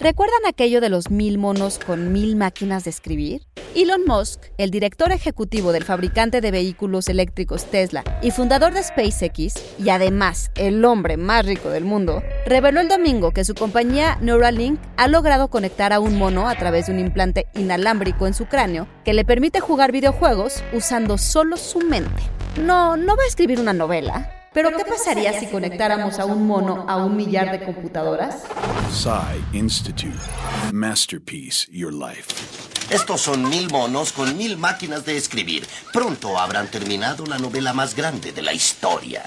¿Recuerdan aquello de los mil monos con mil máquinas de escribir? Elon Musk, el director ejecutivo del fabricante de vehículos eléctricos Tesla y fundador de SpaceX, y además el hombre más rico del mundo, reveló el domingo que su compañía Neuralink ha logrado conectar a un mono a través de un implante inalámbrico en su cráneo que le permite jugar videojuegos usando solo su mente. No, no va a escribir una novela, pero, ¿qué, pasaría, si conectáramos a un mono a un millar de computadoras? Institute. Masterpiece Your Life. Estos son mil monos con mil máquinas de escribir. Pronto habrán terminado la novela más grande de la historia.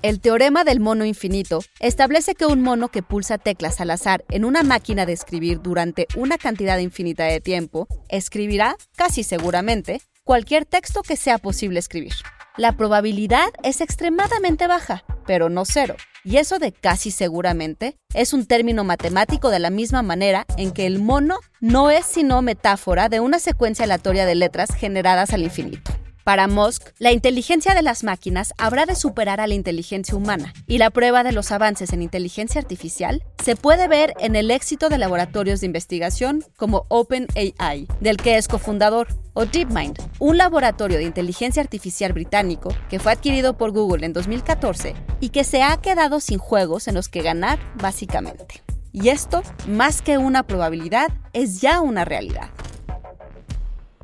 El teorema del mono infinito establece que un mono que pulsa teclas al azar en una máquina de escribir durante una cantidad infinita de tiempo escribirá, casi seguramente, cualquier texto que sea posible escribir. La probabilidad es extremadamente baja, pero no cero. Y eso de casi seguramente es un término matemático de la misma manera en que el mono no es sino metáfora de una secuencia aleatoria de letras generadas al infinito. Para Musk, la inteligencia de las máquinas habrá de superar a la inteligencia humana, y la prueba de los avances en inteligencia artificial se puede ver en el éxito de laboratorios de investigación como OpenAI, del que es cofundador, o DeepMind, un laboratorio de inteligencia artificial británico que fue adquirido por Google en 2014 y que se ha quedado sin juegos en los que ganar, básicamente. Y esto, más que una probabilidad, es ya una realidad.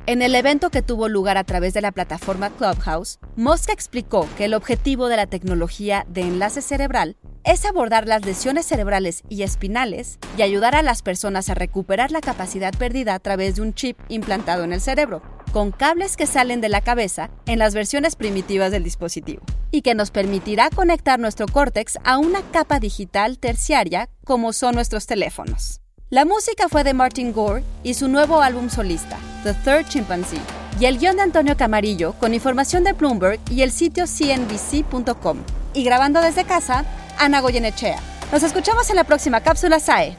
En el evento que tuvo lugar a través de la plataforma Clubhouse, Musk explicó que el objetivo de la tecnología de enlace cerebral es abordar las lesiones cerebrales y espinales y ayudar a las personas a recuperar la capacidad perdida a través de un chip implantado en el cerebro, con cables que salen de la cabeza en las versiones primitivas del dispositivo, y que nos permitirá conectar nuestro córtex a una capa digital terciaria como son nuestros teléfonos. La música fue de Martin Gore y su nuevo álbum solista, The Third Chimpanzee, y el guion de Antonio Camarillo con información de Bloomberg y el sitio cnbc.com. Y grabando desde casa, Ana Goyenechea. Nos escuchamos en la próxima cápsula SAE.